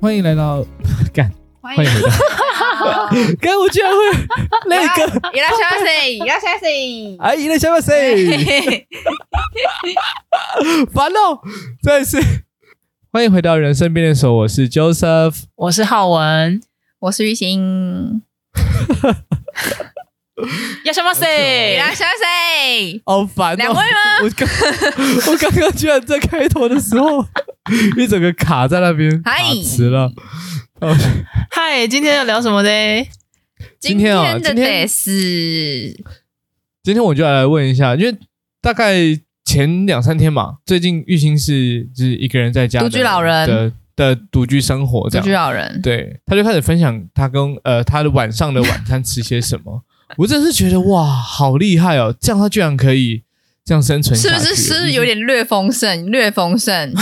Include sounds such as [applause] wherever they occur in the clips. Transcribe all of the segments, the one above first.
欢迎来到 [laughs] 干，欢迎回到 [laughs] 干，我居然会那个，伊拉小马赛，伊拉小马赛，哎，伊拉小马赛，烦哦，再次欢迎回到人生变电所，我是 Joseph，我是浩文，我是玉兴。[laughs] 要什么谁？要什么谁？好烦哦！两位吗？我刚我刚刚居然在开头的时候，[laughs] 一整个卡在那边，卡词了。嗨，今天要聊什么呢？今天啊，今天是今天我就来问一下，因为大概前两三天嘛，最近玉兴是就是一个人在家独居老人的的独居生活，这样。独居老人，对，他就开始分享他跟呃他的晚上的晚餐吃些什么。[laughs] 我真的是觉得哇，好厉害哦！这样他居然可以这样生存是不是？是有点略丰盛，略丰盛，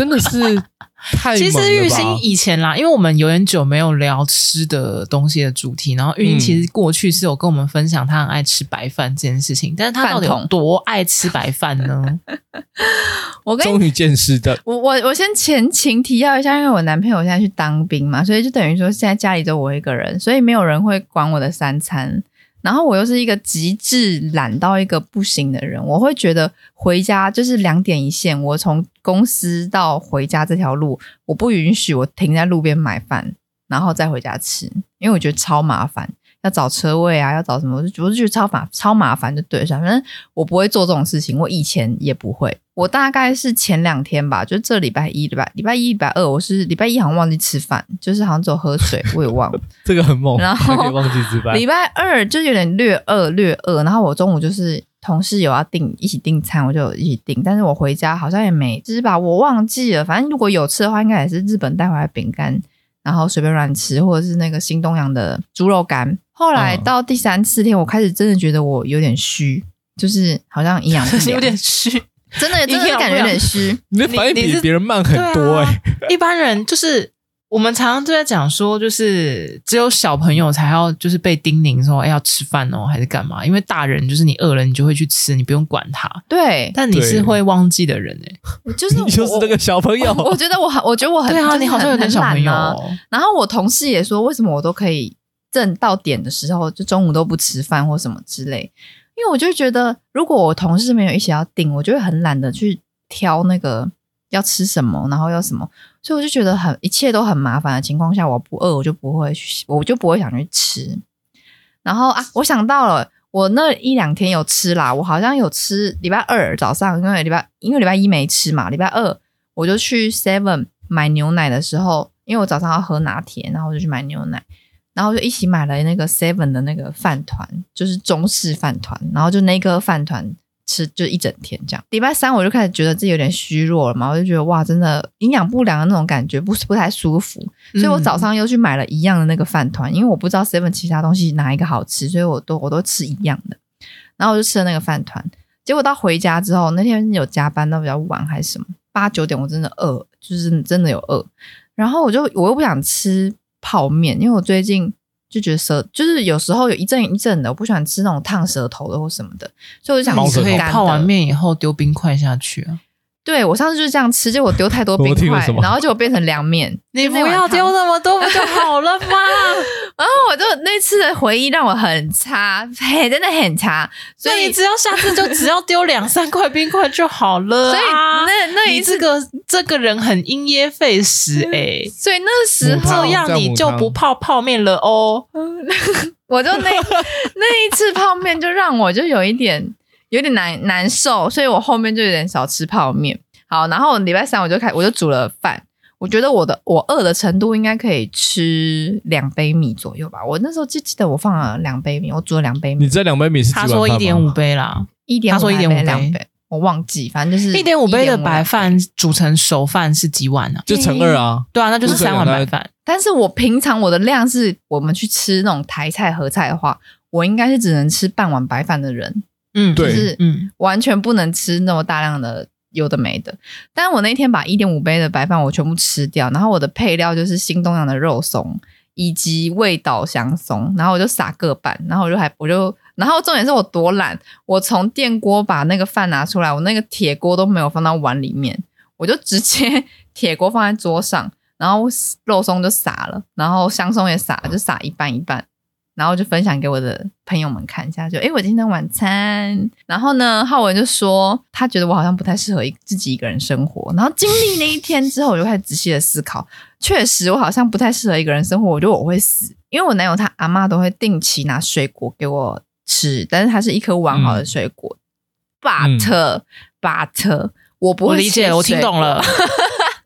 真的是 [laughs] 太。其实玉兴以前啦，因为我们有点久没有聊吃的东西的主题，然后玉兴其实过去是有跟我们分享他很爱吃白饭这件事情，但是他到底有多爱吃白饭呢？[laughs] 我跟终于见识的，我我我先前情提要一下，因为我男朋友现在去当兵嘛，所以就等于说现在家里就我一个人，所以没有人会管我的三餐。然后我又是一个极致懒到一个不行的人，我会觉得回家就是两点一线。我从公司到回家这条路，我不允许我停在路边买饭，然后再回家吃，因为我觉得超麻烦。要找车位啊，要找什么？我就我就觉得超麻超麻烦，就对了。反正我不会做这种事情，我以前也不会。我大概是前两天吧，就这礼拜一对吧？礼拜一、礼拜二，我是礼拜一好像忘记吃饭，就是好像只有喝水，我也忘了。这个很猛，然后忘记吃饭。礼拜二就有点略饿，略饿。然后我中午就是同事有要订一起订餐，我就一起订。但是我回家好像也没吃吧，我忘记了。反正如果有吃的话，应该也是日本带回来饼干，然后随便乱吃，或者是那个新东阳的猪肉干。后来到第三四天，我开始真的觉得我有点虚，就是好像营养不良，[laughs] 有点虚，真的真的感觉有点虚。[laughs] 你的反应比别人慢很多哎、欸啊。一般人就是我们常常都在讲说，就是只有小朋友才要就是被叮咛说，哎，要吃饭哦，还是干嘛？因为大人就是你饿了，你就会去吃，你不用管他。对，但你是会忘记的人哎、欸，[laughs] 就是 [laughs] 你就是那个小朋友。我，我觉得我很，我觉得我很，对啊，很你好像有点小朋友、哦。然后我同事也说，为什么我都可以。正到点的时候，就中午都不吃饭或什么之类，因为我就觉得，如果我同事没有一起要订，我就会很懒得去挑那个要吃什么，然后要什么，所以我就觉得很一切都很麻烦的情况下，我不饿，我就不会去，我就不会想去吃。然后啊，我想到了，我那一两天有吃啦，我好像有吃礼拜二早上，因为礼拜因为礼拜一没吃嘛，礼拜二我就去 Seven 买牛奶的时候，因为我早上要喝拿铁，然后我就去买牛奶。然后就一起买了那个 Seven 的那个饭团，就是中式饭团。然后就那个饭团吃就一整天这样。礼拜三我就开始觉得自己有点虚弱了嘛，我就觉得哇，真的营养不良的那种感觉，不是不太舒服。所以我早上又去买了一样的那个饭团，因为我不知道 Seven 其他东西哪一个好吃，所以我都我都吃一样的。然后我就吃了那个饭团。结果到回家之后，那天有加班到比较晚还是什么，八九点我真的饿，就是真的有饿。然后我就我又不想吃。泡面，因为我最近就觉得舌，就是有时候有一阵一阵的，我不喜欢吃那种烫舌头的或什么的，所以我就想吃干的。泡完面以后丢冰块下去啊。对，我上次就是这样吃，结果丢太多冰块，然后就变成凉面。你不要丢那么多不就好了吗？[laughs] 然后我就那次的回忆让我很差，嘿，真的很差。所以你只要下次就只要丢两三块冰块就好了。所以那那一次这个这个人很因噎废食哎、欸。所以那时候这样你就不泡泡面了哦。[laughs] 我就那那一次泡面就让我就有一点。有点难难受，所以我后面就有点少吃泡面。好，然后礼拜三我就开，我就煮了饭。我觉得我的我饿的程度应该可以吃两杯米左右吧。我那时候就记得我放了两杯米，我煮了两杯米。你这两杯米是？他说一点五杯啦，一点。他说一点五杯，杯，我忘记，反正就是一点五杯的白饭煮成熟饭是几碗呢、啊？就乘二啊。对啊，那就是三碗白饭。但是我平常我的量是，我们去吃那种台菜合菜的话，我应该是只能吃半碗白饭的人。嗯，对，就是嗯，完全不能吃那么大量的有的没的。但是我那天把一点五杯的白饭我全部吃掉，然后我的配料就是新东阳的肉松以及味道香松，然后我就撒各半，然后我就还我就，然后重点是我多懒，我从电锅把那个饭拿出来，我那个铁锅都没有放到碗里面，我就直接铁锅放在桌上，然后肉松就撒了，然后香松也撒了，就撒一半一半。然后就分享给我的朋友们看一下，就诶我今天晚餐。然后呢，浩文就说他觉得我好像不太适合一自己一个人生活。然后经历那一天之后，我就开始仔细的思考，确实我好像不太适合一个人生活。我觉得我会死，因为我男友他阿妈都会定期拿水果给我吃，但是它是一颗完好的水果。嗯、but but 我不会，我理解，我听懂了。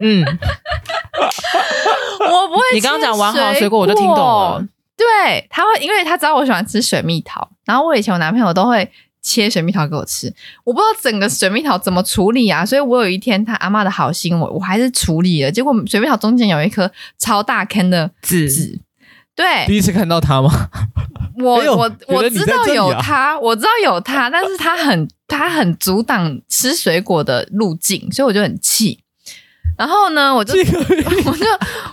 嗯，[laughs] 我不会。你刚刚讲完好的水果，我就听懂了。对，他会，因为他知道我喜欢吃水蜜桃，然后我以前我男朋友都会切水蜜桃给我吃，我不知道整个水蜜桃怎么处理啊，所以我有一天他阿嬷的好心，我我还是处理了，结果水蜜桃中间有一颗超大坑的籽，[laughs] 对，第一次看到他吗？我我我知道有他，我知道有他，但是他很他很阻挡吃水果的路径，所以我就很气。然后呢，我就 [laughs] 我就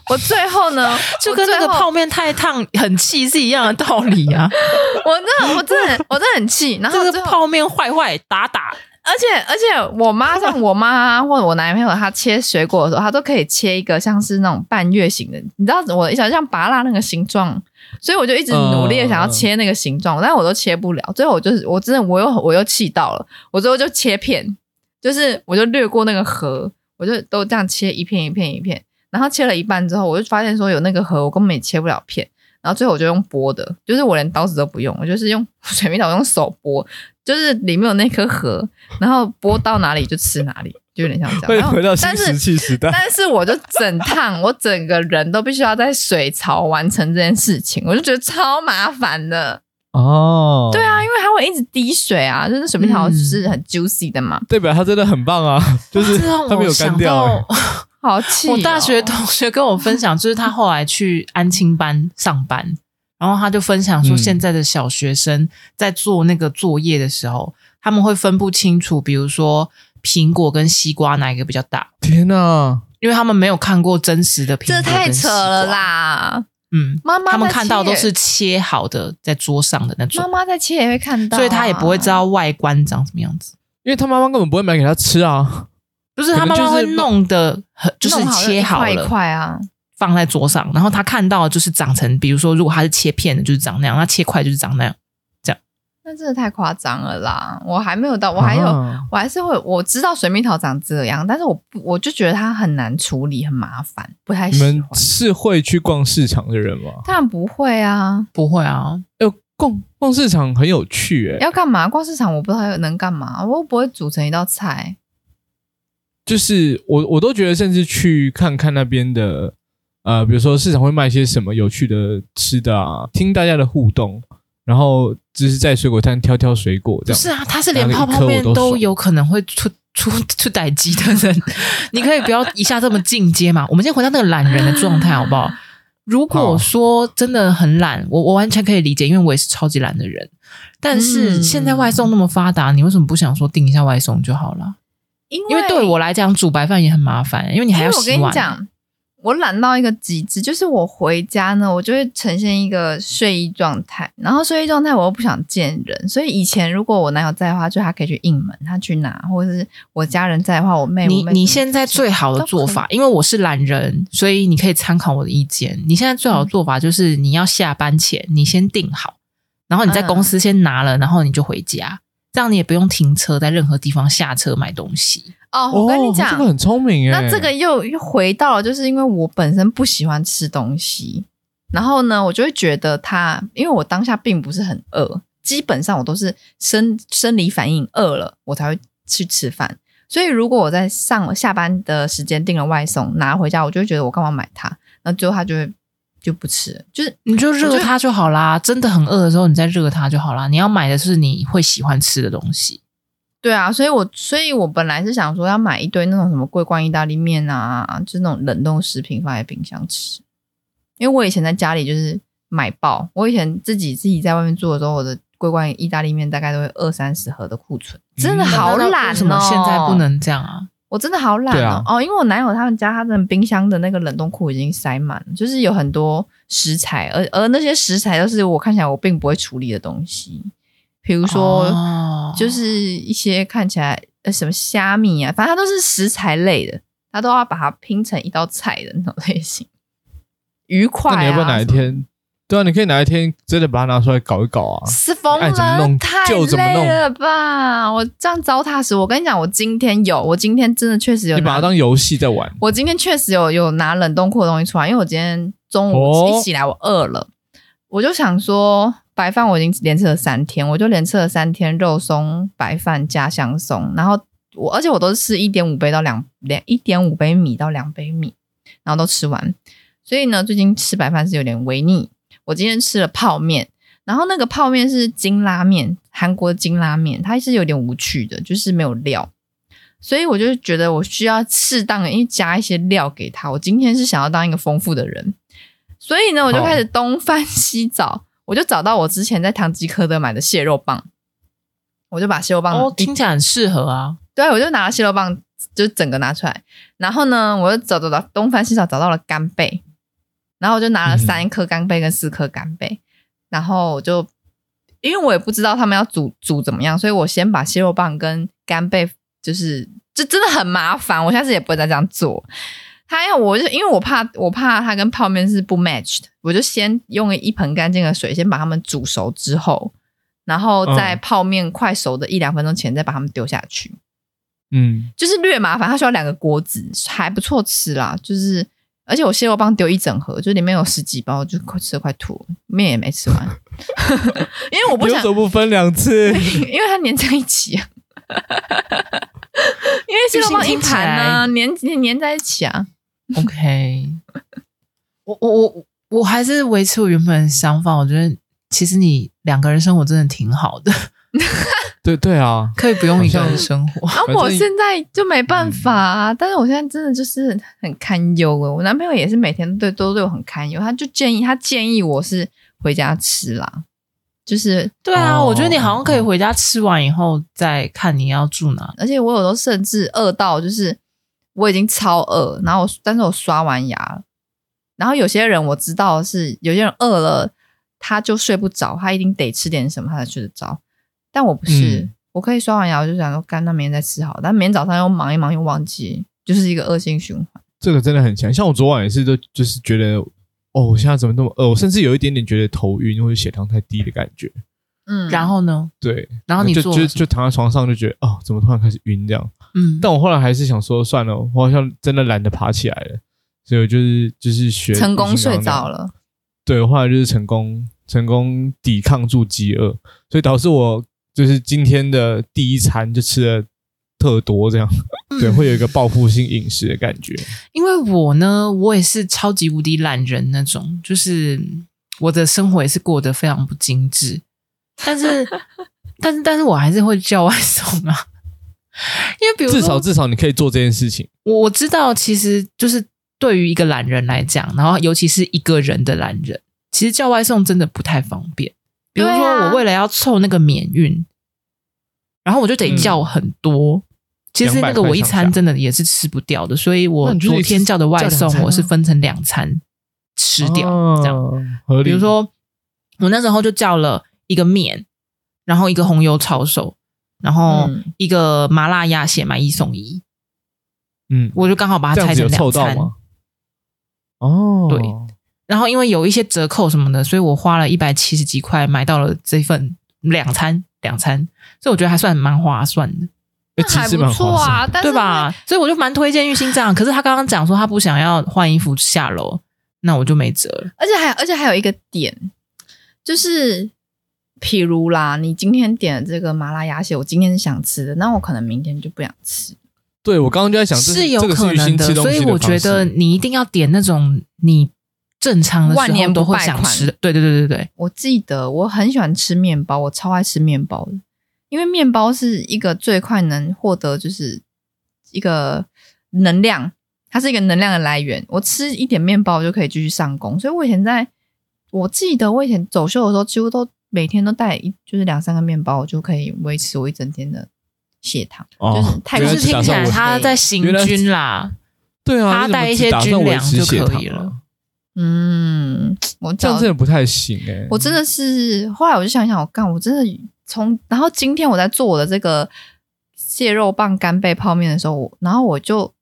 我最后呢，[laughs] 就跟那个泡面太烫很气是一样的道理啊！[laughs] 我真的我真的我真的很气。然后这个泡面坏坏打打，而且而且我妈像我妈或者我男朋友，他切水果的时候，他都可以切一个像是那种半月形的，你知道我想像拔蜡那个形状，所以我就一直努力的想要切那个形状，但是我都切不了。最后我就是我真的我又我又气到了，我最后就切片，就是我就略过那个核。我就都这样切一片一片一片，然后切了一半之后，我就发现说有那个核，我根本也切不了片。然后最后我就用剥的，就是我连刀子都不用，我就是用水蜜桃用手剥，就是里面有那颗核，然后剥到哪里就吃哪里，就有点像这样。会回到新石器时代。但是我就整趟，我整个人都必须要在水槽完成这件事情，我就觉得超麻烦的。哦，对啊，因为它会一直滴水啊，就是水蜜桃是很 juicy 的嘛，代表它真的很棒啊，[laughs] 就是它没有干掉，欸。[laughs] 好气，哦！我大学同学跟我分享，就是他后来去安亲班上班，然后他就分享说，现在的小学生在做那个作业的时候，嗯、他们会分不清楚，比如说苹果跟西瓜哪一个比较大。天哪！因为他们没有看过真实的苹果，这太扯了啦。嗯，妈妈他们看到都是切好的在桌上的那种。妈妈在切也会看到，啊，所以他也不会知道外观长什么样子。因为他妈妈根本不会买给他吃啊，不是他妈妈会弄的很，就是切好了一块啊，放在桌上，然后他看到就是长成，比如说如果他是切片的，就是长那样；他切块就是长那样。那真的太夸张了啦！我还没有到，我还有，啊、我还是会我知道水蜜桃长这样，但是我我就觉得它很难处理，很麻烦，不太喜欢。你们是会去逛市场的人吗？当然不会啊，不会啊。呃，逛逛市场很有趣诶、欸。要干嘛？逛市场我不知道能干嘛，我又不会组成一道菜。就是我我都觉得，甚至去看看那边的，呃，比如说市场会卖些什么有趣的吃的啊，听大家的互动。然后只是在水果摊挑挑水果，这样。是啊，他是连泡泡面都有可能会出 [laughs] 出出歹机的人。你可以不要一下这么进阶嘛？我们先回到那个懒人的状态好不好？如果说真的很懒，我我完全可以理解，因为我也是超级懒的人。但是现在外送那么发达，你为什么不想说订一下外送就好了？因为，因为对我来讲煮白饭也很麻烦，因为你还要洗碗。我懒到一个极致，就是我回家呢，我就会呈现一个睡衣状态，然后睡衣状态我又不想见人，所以以前如果我男友在的话，就他可以去应门，他去拿，或者是我家人在的话，我妹妹。你你现在最好的做法，因为我是懒人，所以你可以参考我的意见。你现在最好的做法就是你要下班前你先订好，然后你在公司先拿了，然后你就回家，这样你也不用停车在任何地方下车买东西。哦，我跟你讲，这个很聪明哎。那这个又又回到了，就是因为我本身不喜欢吃东西，然后呢，我就会觉得它，因为我当下并不是很饿，基本上我都是生生理反应饿了，我才会去吃饭。所以如果我在上下班的时间订了外送拿回家，我就会觉得我干嘛买它？那最后他就会就不吃了，就是你就热它就好啦。真的很饿的时候，你再热它就好啦。你要买的是你会喜欢吃的东西。对啊，所以我所以我本来是想说要买一堆那种什么桂冠意大利面啊，就是那种冷冻食品放在冰箱吃。因为我以前在家里就是买爆，我以前自己自己在外面住的时候，我的桂冠意大利面大概都会二三十盒的库存，真的好懒哦。为什么现在不能这样啊？我真的好懒哦。啊、哦，因为我男友他们家他的冰箱的那个冷冻库已经塞满了，就是有很多食材，而而那些食材都是我看起来我并不会处理的东西。比如说，就是一些看起来呃什么虾米啊，反正它都是食材类的，他都要把它拼成一道菜的那种类型，愉快、啊。那你要不要哪一天？对啊，你可以哪一天真的把它拿出来搞一搞啊？是疯了，怎么弄太累了吧？我这样糟蹋死我！跟你讲，我今天有，我今天真的确实有。你把它当游戏在玩。我今天确实有有拿冷冻库的东西出来，因为我今天中午一起来，我饿了，哦、我就想说白饭我已经连吃了三天，我就连吃了三天肉松白饭加香松，然后我而且我都是吃一点五杯到两两一点五杯米到两杯米，然后都吃完，所以呢，最近吃白饭是有点微腻。我今天吃了泡面，然后那个泡面是金拉面，韩国的金拉面，它是有点无趣的，就是没有料，所以我就觉得我需要适当的加一些料给他。我今天是想要当一个丰富的人，所以呢，我就开始东翻西找，哦、我就找到我之前在唐吉诃德买的蟹肉棒，我就把蟹肉棒哦，听起来很适合啊，对，我就拿了蟹肉棒，就整个拿出来，然后呢，我就找找找东翻西找，找到了干贝。然后我就拿了三颗干贝跟四颗干贝，嗯、然后我就因为我也不知道他们要煮煮怎么样，所以我先把蟹肉棒跟干贝，就是这真的很麻烦，我下次也不会再这样做。他要我就因为我怕我怕它跟泡面是不 match 的，我就先用一盆干净的水先把它们煮熟之后，然后在泡面快熟的一两分钟前再把它们丢下去。嗯，就是略麻烦，它需要两个锅子，还不错吃啦，就是。而且我蟹肉棒丢一整盒，就里面有十几包，就快吃的快吐，面也没吃完，[laughs] 因为我不想不分两次，[laughs] 因为它粘在一起啊，[laughs] 因为蟹肉棒一盘呢，粘粘粘在一起啊。OK，我我我我还是维持我原本的想法，我觉得其实你两个人生活真的挺好的。[laughs] 对对啊，可以不用一个人生活。啊，我现在就没办法啊！嗯、但是我现在真的就是很堪忧了。我男朋友也是每天对都对我很堪忧，他就建议他建议我是回家吃啦。就是对啊，哦、我觉得你好像可以回家吃完以后再看你要住哪。而且我有时候甚至饿到就是我已经超饿，然后我但是我刷完牙了，然后有些人我知道是有些人饿了他就睡不着，他一定得吃点什么他才睡得着。但我不是，嗯、我可以刷完牙，我就想说干，那明天再吃好。但明天早上又忙一忙又忘记，就是一个恶性循环。这个真的很强，像我昨晚也是，都就是觉得，哦，我现在怎么那么饿？我甚至有一点点觉得头晕或者血糖太低的感觉。嗯，然后呢？对，然后你就就就躺在床上就觉得，哦，怎么突然开始晕这样？嗯，但我后来还是想说，算了，我好像真的懒得爬起来了，所以我就是就是学成功睡着了。对，我后来就是成功成功抵抗住饥饿，所以导致我。就是今天的第一餐就吃了特多，这样、嗯、[laughs] 对，会有一个报复性饮食的感觉。因为我呢，我也是超级无敌懒人那种，就是我的生活也是过得非常不精致，但是，[laughs] 但是，但是我还是会叫外送啊。因为比如至少至少你可以做这件事情。我知道，其实就是对于一个懒人来讲，然后尤其是一个人的懒人，其实叫外送真的不太方便。比如说，我为了要凑那个免运，啊、然后我就得叫很多。嗯、其实那个我一餐真的也是吃不掉的，所以我昨天叫的外送我是分成两餐吃掉，这样。比如说，我那时候就叫了一个面，然后一个红油抄手，然后一个麻辣鸭血买一送一。嗯，我就刚好把它拆成两餐。哦，对。然后因为有一些折扣什么的，所以我花了一百七十几块买到了这份两餐两餐，所以我觉得还算蛮划算的。那还不错啊，对吧？所以我就蛮推荐郁欣这样。可是他刚刚讲说他不想要换衣服下楼，那我就没辙了。而且还而且还有一个点，就是譬如啦，你今天点了这个麻辣鸭血，我今天是想吃的，那我可能明天就不想吃。对，我刚刚就在想，是有可能的，所以我觉得你一定要点那种你。正常的时候都会想吃，对对对对对。我记得我很喜欢吃面包，我超爱吃面包的，因为面包是一个最快能获得就是一个能量，它是一个能量的来源。我吃一点面包就可以继续上工，所以我以前在，我记得我以前走秀的时候，几乎都每天都带一就是两三个面包，我就可以维持我一整天的血糖。哦、就是太就是听起来他在行军啦，对啊，他带一些军粮就可以了。嗯，[tsk] 我这样真的不太行哎、欸。我真的是后来我就想想，我干，我真的从然后今天我在做我的这个蟹肉棒干贝泡面的时候，然后我就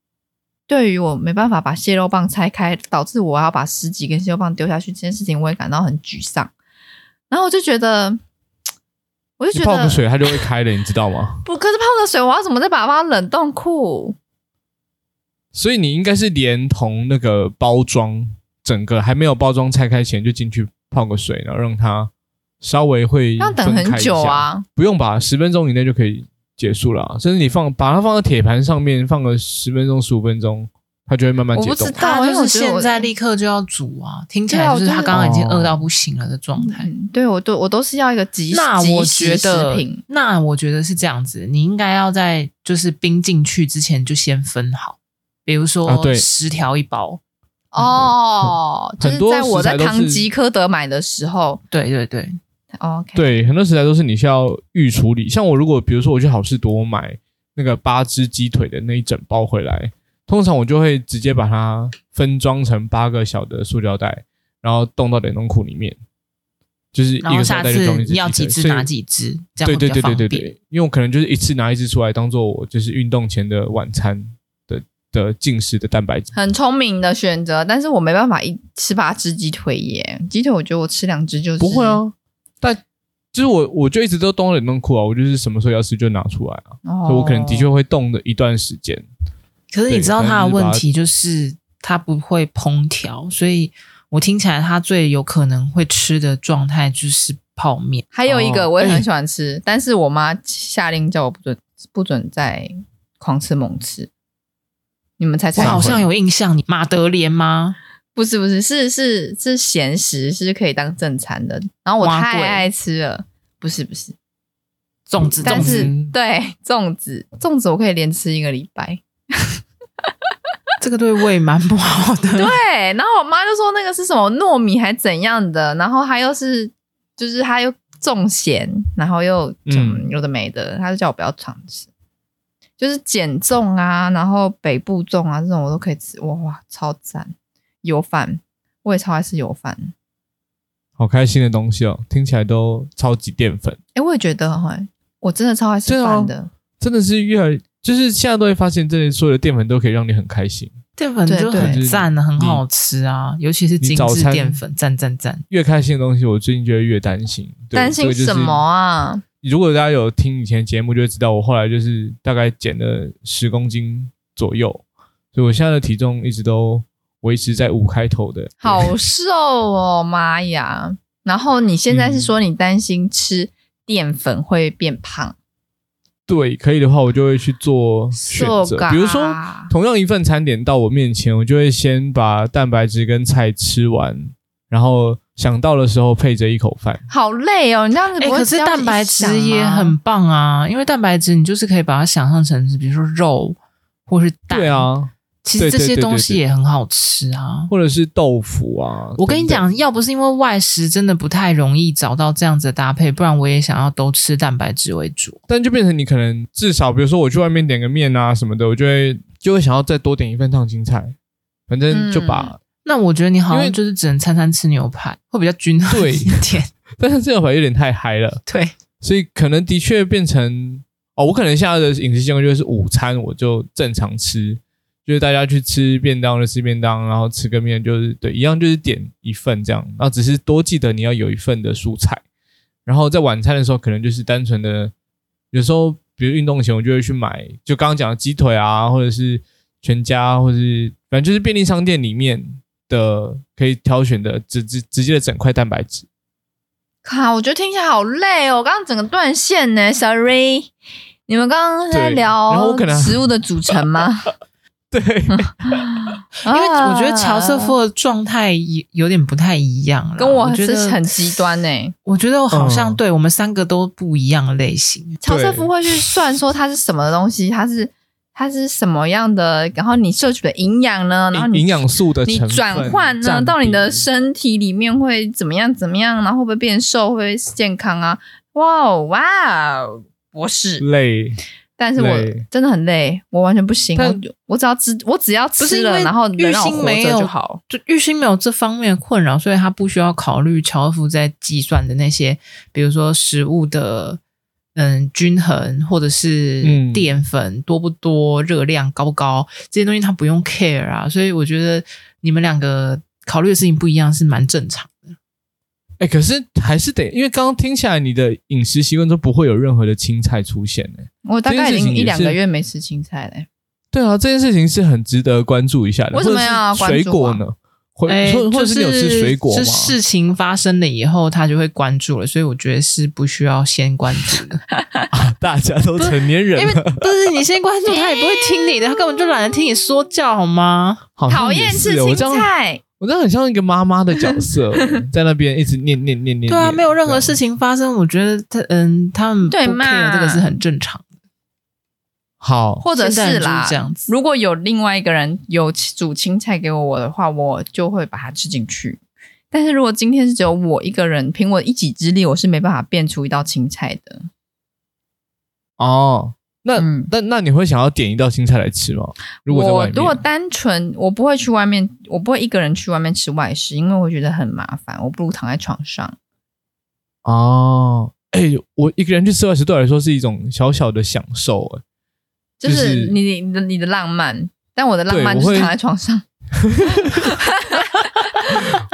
对于我没办法把蟹肉棒拆开，导致我要把十几根蟹肉棒丢下去这件事情，我也感到很沮丧。然后我就觉得，我就觉得泡个水它就会开了，你知道吗？[laughs] 不，可是泡个水，我要怎么再把它放冷冻库？所以你应该是连同那个包装，整个还没有包装拆开前就进去泡个水，然后让它稍微会要等很久啊，不用吧，十分钟以内就可以。结束了，甚至你放把它放在铁盘上面，放个十分钟、十五分钟，它就会慢慢解冻。我不知道，就是现在立刻就要煮啊！听起来就是他刚刚已经饿到不行了的状态。嗯、对我都我都是要一个即时那我觉得，食品。那我觉得是这样子，你应该要在就是冰进去之前就先分好，比如说十条一包。哦，就是在我在唐吉诃德买的时候，对对对。OK，对，很多食材都是你需要预处理。像我如果比如说我去好事多买那个八只鸡腿的那一整包回来，通常我就会直接把它分装成八个小的塑料袋，然后冻到冷冻库里面，就是一个袋就装一只鸡腿。要几只拿几只，这样会比较方便。对对对对对对，因为我可能就是一次拿一只出来当做我就是运动前的晚餐的的进食的蛋白质。很聪明的选择，但是我没办法一吃八只鸡腿耶，鸡腿我觉得我吃两只就是不会啊。但就是我，我就一直都冻冷冻库啊，我就是什么时候要吃就拿出来啊，哦、所以我可能的确会冻的一段时间。可是你知道它的问题就是它不会烹调，所以我听起来它最有可能会吃的状态就是泡面。还有一个我也很喜欢吃，哦、但是我妈下令叫我不准不准再狂吃猛吃。你们猜猜？我好像有印象，你马德莲吗？不是不是是是是咸食，是可以当正餐的。然后我太爱吃了，不是不是。粽子，但是对粽子。粽子我可以连吃一个礼拜，这个对胃蛮不好的。[laughs] 对，然后我妈就说那个是什么糯米还怎样的，然后她又是就是它又重咸，然后又嗯。有的没的，她就叫我不要常吃，就是减重啊，然后北部粽啊这种我都可以吃，哇哇超赞。油饭，我也超爱吃油饭，好开心的东西哦！听起来都超级淀粉。哎、欸，我也觉得哈，我真的超爱吃饭的，哦，真的是越来就是现在都会发现，这里所有的淀粉都可以让你很开心，淀粉就很赞的，很好吃啊！尤其是精致淀粉，赞赞赞！越开心的东西，我最近就会越担心。担心什么啊？如果大家有听以前节目，就会知道我后来就是大概减了十公斤左右，所以我现在的体重一直都。维持在五开头的，好瘦哦，妈呀！然后你现在是说你担心吃淀粉会变胖？嗯、对，可以的话，我就会去做选择。比如说，同样一份餐点到我面前，我就会先把蛋白质跟菜吃完，然后想到的时候配着一口饭。好累哦，你这样子不会、欸。可是蛋白质也很棒啊，因为蛋白质你就是可以把它想象成是，比如说肉或是蛋。对啊。其实这些东西也很好吃啊，或者是豆腐啊。我跟你讲，要不是因为外食真的不太容易找到这样子的搭配，不然我也想要都吃蛋白质为主。但就变成你可能至少，比如说我去外面点个面啊什么的，我就会就会想要再多点一份烫青菜，反正就把。嗯、那我觉得你好像就是只能餐餐吃牛排，会比较均衡一点。[laughs] 但是这牛排有点太嗨了，对，所以可能的确变成哦，我可能现在的饮食习惯就是午餐我就正常吃。就是大家去吃便当就吃便当，然后吃个面就是对一样，就是点一份这样，然后只是多记得你要有一份的蔬菜，然后在晚餐的时候可能就是单纯的，有时候比如运动前我就会去买，就刚刚讲的鸡腿啊，或者是全家，或者是反正就是便利商店里面的可以挑选的直直直接的整块蛋白质。靠，我觉得听起来好累哦，我刚刚整个断线呢，sorry，你们刚刚在聊食物的组成吗？[laughs] 对，[laughs] 因为我觉得乔瑟夫的状态有有点不太一样，跟我是很极端呢。我觉得我好像对我们三个都不一样的类型。乔瑟夫会去算说它是什么东西，它是它是什么样的，然后你摄取的营养呢？然后你营养素的你转换呢到你的身体里面会怎么样？怎么样？然后会不会变瘦？会不会健康啊？哇哦哇哦，博士累。但是我真的很累，我完全不行。我我只要吃，我只要吃了，然后玉兴没有就好。就玉兴没有这方面困扰，所以他不需要考虑乔夫在计算的那些，比如说食物的嗯均衡，或者是淀粉、嗯、多不多、热量高不高这些东西，他不用 care 啊。所以我觉得你们两个考虑的事情不一样，是蛮正常的。哎、欸，可是还是得，因为刚刚听起来你的饮食习惯都不会有任何的青菜出现呢。我大概已经一两个月没吃青菜嘞。对啊，这件事情是很值得关注一下的。为什么要关注、啊、水果呢？哎，就是有吃水果吗？是事情发生了以后，他就会关注了，所以我觉得是不需要先关注的。[laughs] 啊、大家都成年人了，因为不是你先关注，他也不会听你的，他根本就懒得听你说教，好吗？讨厌吃青菜。我真的很像一个妈妈的角色，[laughs] 在那边一直念念念念。对啊，没有任何事情发生，我觉得他嗯，他们不 care 这个是很正常的。好，或者是啦，这样子。如果有另外一个人有煮青菜给我我的话，我就会把它吃进去。但是如果今天是只有我一个人，凭我一己之力，我是没办法变出一道青菜的。哦。那、嗯、那那你会想要点一道青菜来吃吗？如果在外面，如果单纯我不会去外面，我不会一个人去外面吃外食，因为我觉得很麻烦，我不如躺在床上。哦，哎、欸，我一个人去吃外食对我来说是一种小小的享受，哎，就是你你的你的浪漫，但我的浪漫就是躺在床上。[laughs]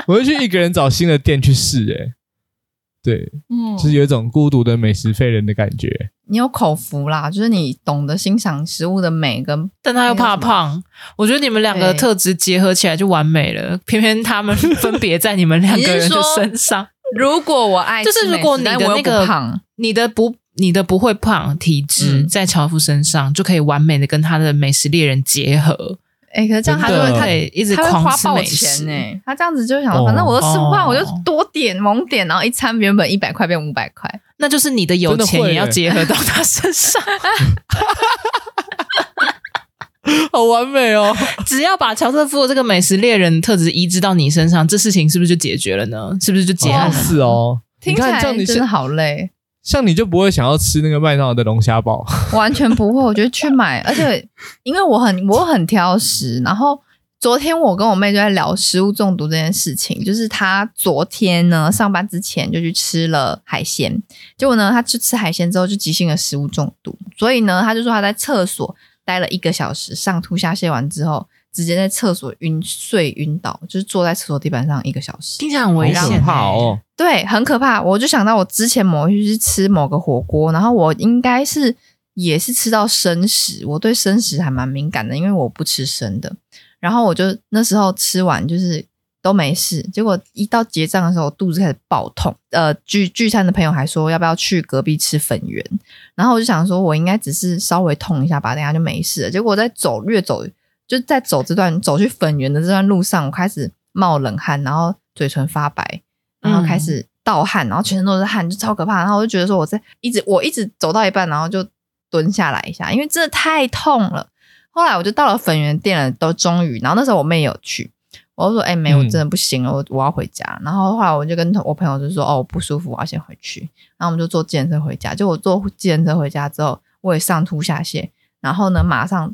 [laughs] 我会去一个人找新的店去试，哎。对，嗯，就是有一种孤独的美食废人的感觉。你有口福啦，就是你懂得欣赏食物的美跟，但他又怕胖。我觉得你们两个特质结合起来就完美了，偏偏他们分别在你们两个人的身上。如果我爱，就是如果你的那个，你的不，你的不会胖体质、嗯、在樵夫身上，就可以完美的跟他的美食猎人结合。哎、欸，可是这样他就会他一直狂吃美食呢、欸。他这样子就想说，反正我都吃不惯，我就多点猛点，然后一餐原本一百块变五百块，那就是你的有钱也要结合到他身上。[laughs] 好完美哦！[laughs] 只要把乔瑟夫的这个美食猎人特质移植到你身上，这事情是不是就解决了呢？是不是就结案了？是哦，听起来真的好累。像你就不会想要吃那个麦当劳的龙虾堡，完全不会。我觉得去买，[laughs] 而且因为我很我很挑食。然后昨天我跟我妹就在聊食物中毒这件事情，就是她昨天呢上班之前就去吃了海鲜，结果呢她去吃海鲜之后就急性的食物中毒，所以呢她就说她在厕所待了一个小时，上吐下泻完之后。直接在厕所晕睡晕倒，就是坐在厕所地板上一个小时，听起来很危险，怕哦。对，很可怕。我就想到我之前某一次去吃某个火锅，然后我应该是也是吃到生食，我对生食还蛮敏感的，因为我不吃生的。然后我就那时候吃完就是都没事，结果一到结账的时候，我肚子开始爆痛。呃，聚聚餐的朋友还说要不要去隔壁吃粉圆，然后我就想说我应该只是稍微痛一下吧，等下就没事了。结果我在走，越走。就在走这段走去粉圆的这段路上，我开始冒冷汗，然后嘴唇发白，然后开始盗汗，然后全身都是汗，就超可怕。然后我就觉得说，我在一直我一直走到一半，然后就蹲下来一下，因为真的太痛了。后来我就到了粉圆店了，都终于，然后那时候我妹有去，我就说：“哎、欸，妹，我真的不行了，我我要回家。”然后后来我就跟我朋友就说：“哦，我不舒服，我要先回去。”然后我们就坐计程车回家。就我坐计程车回家之后，我也上吐下泻，然后呢，马上。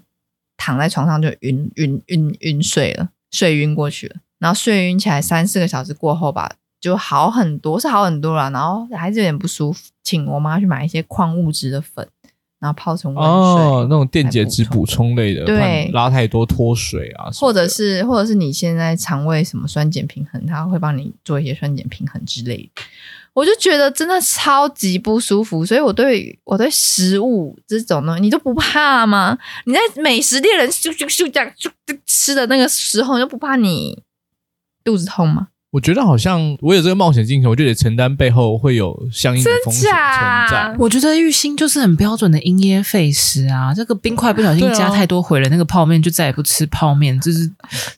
躺在床上就晕晕晕晕睡了，睡晕过去了，然后睡晕起来三四个小时过后吧，就好很多，是好很多了，然后还是有点不舒服，请我妈去买一些矿物质的粉，然后泡成温水，哦，那种电解质补充类的，对，拉太多脱水啊，或者是或者是你现在肠胃什么酸碱平衡，它会帮你做一些酸碱平衡之类的。我就觉得真的超级不舒服，所以我对我对食物这种东西，你都不怕吗？你在美食猎人咻咻咻这样就吃的那个时候，你就不怕你肚子痛吗？我觉得好像我有这个冒险精神，我就得承担背后会有相应的风险存在。我觉得玉鑫就是很标准的因噎废食啊，这个冰块不小心加太多，毁了那个泡面，就再也不吃泡面，就是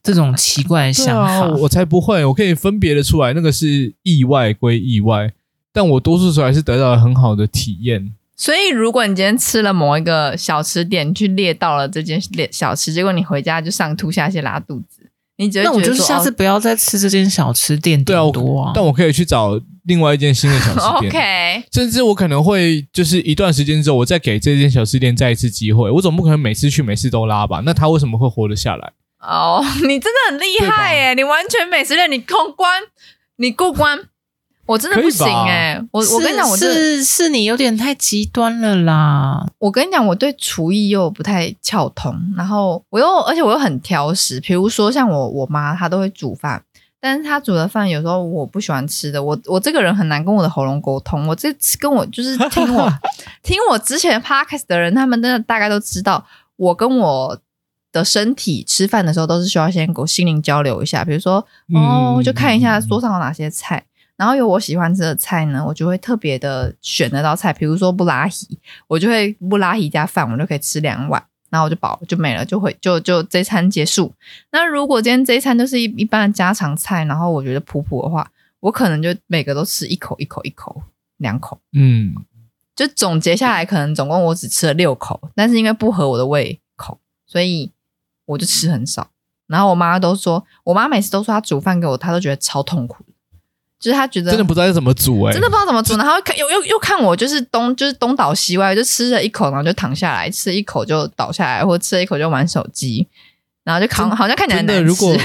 这种奇怪的想法。我才不会，我可以分别的出来，那个是意外归意外，但我多数时候还是得到了很好的体验。所以，如果你今天吃了某一个小吃店，你去猎到了这间猎小吃，结果你回家就上吐下泻、拉肚子。你觉得，那我就是下次不要再吃这间小吃店点多啊，啊！但我可以去找另外一间新的小吃店。[laughs] OK，甚至我可能会就是一段时间之后，我再给这间小吃店再一次机会。我总不可能每次去每次都拉吧？那他为什么会活得下来？哦，[laughs] 你真的很厉害耶！你完全美食店，你通关，你过关。我真的不行哎、欸！我我跟你讲，我是是你有点太极端了啦。我跟你讲，我对厨艺又不太窍通，然后我又而且我又很挑食。比如说像我我妈，她都会煮饭，但是她煮的饭有时候我不喜欢吃的。我我这个人很难跟我的喉咙沟通。我这跟我就是听我 [laughs] 听我之前 podcast 的人，他们真的大概都知道，我跟我的身体吃饭的时候都是需要先跟我心灵交流一下。比如说哦，就看一下桌上有哪些菜。然后有我喜欢吃的菜呢，我就会特别的选那道菜，比如说布拉提，我就会布拉提加饭，我就可以吃两碗，然后我就饱就没了，就会就就这餐结束。那如果今天这一餐就是一一般的家常菜，然后我觉得普普的话，我可能就每个都吃一口一口一口两口，嗯，就总结下来，可能总共我只吃了六口，但是因为不合我的胃口，所以我就吃很少。然后我妈都说，我妈每次都说她煮饭给我，她都觉得超痛苦。就是他觉得真的不知道要怎么煮哎、欸，真的不知道怎么煮，然后看又又又看我就是东就是东倒西歪，就吃了一口，然后就躺下来，吃一口就倒下来，或吃了一口就玩手机，然后就扛，好像看起来很难吃。真的，如果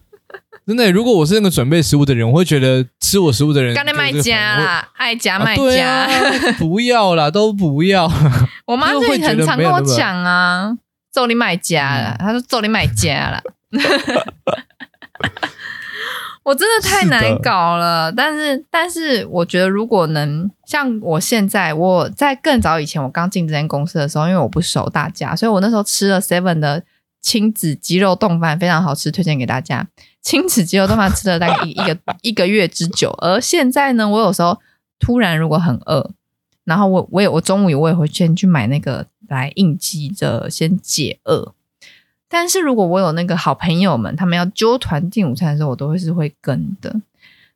[laughs] 真的，如果我是那个准备食物的人，我会觉得吃我食物的人，干那卖家啦，爱家卖家、啊，[laughs] 不要啦，都不要。我妈就很常跟我讲啊，揍你卖家了，她说揍你卖家了。[laughs] 我真的太难搞了，但是但是我觉得如果能像我现在，我在更早以前我刚进这间公司的时候，因为我不熟大家，所以我那时候吃了 Seven 的亲子鸡肉冻饭，非常好吃，推荐给大家。亲子鸡肉冻饭吃了大概一一个一个月之久，而现在呢，我有时候突然如果很饿，然后我我也我中午我也会先去买那个来应急着先解饿。但是如果我有那个好朋友们，他们要揪团订午餐的时候，我都会是会跟的，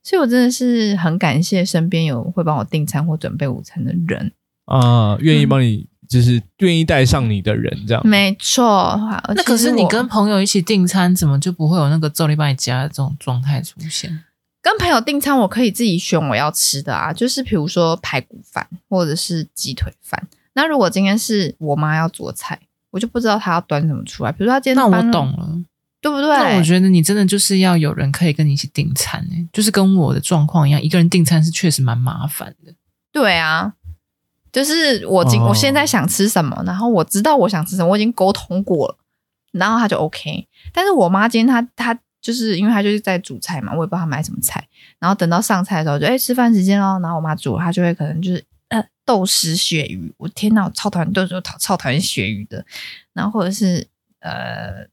所以我真的是很感谢身边有会帮我订餐或准备午餐的人啊，愿意帮你，就是愿意带上你的人，这样、嗯、没错。那可是你跟朋友一起订餐，怎么就不会有那个咒里帮你加的这种状态出现？跟朋友订餐，我可以自己选我要吃的啊，就是比如说排骨饭或者是鸡腿饭。那如果今天是我妈要做菜。我就不知道他要端什么出来，比如说他今天那我懂了，对不对？那我觉得你真的就是要有人可以跟你一起订餐诶，就是跟我的状况一样，一个人订餐是确实蛮麻烦的。对啊，就是我今、哦、我现在想吃什么，然后我知道我想吃什么，我已经沟通过了，然后他就 OK。但是我妈今天她她就是因为她就是在煮菜嘛，我也不知道她买什么菜，然后等到上菜的时候就哎吃饭时间喽，然后我妈煮，她就会可能就是。呃，豆豉鳕鱼，我天哪，我超讨厌豆豉，超超讨厌鳕鱼的。然后或者是呃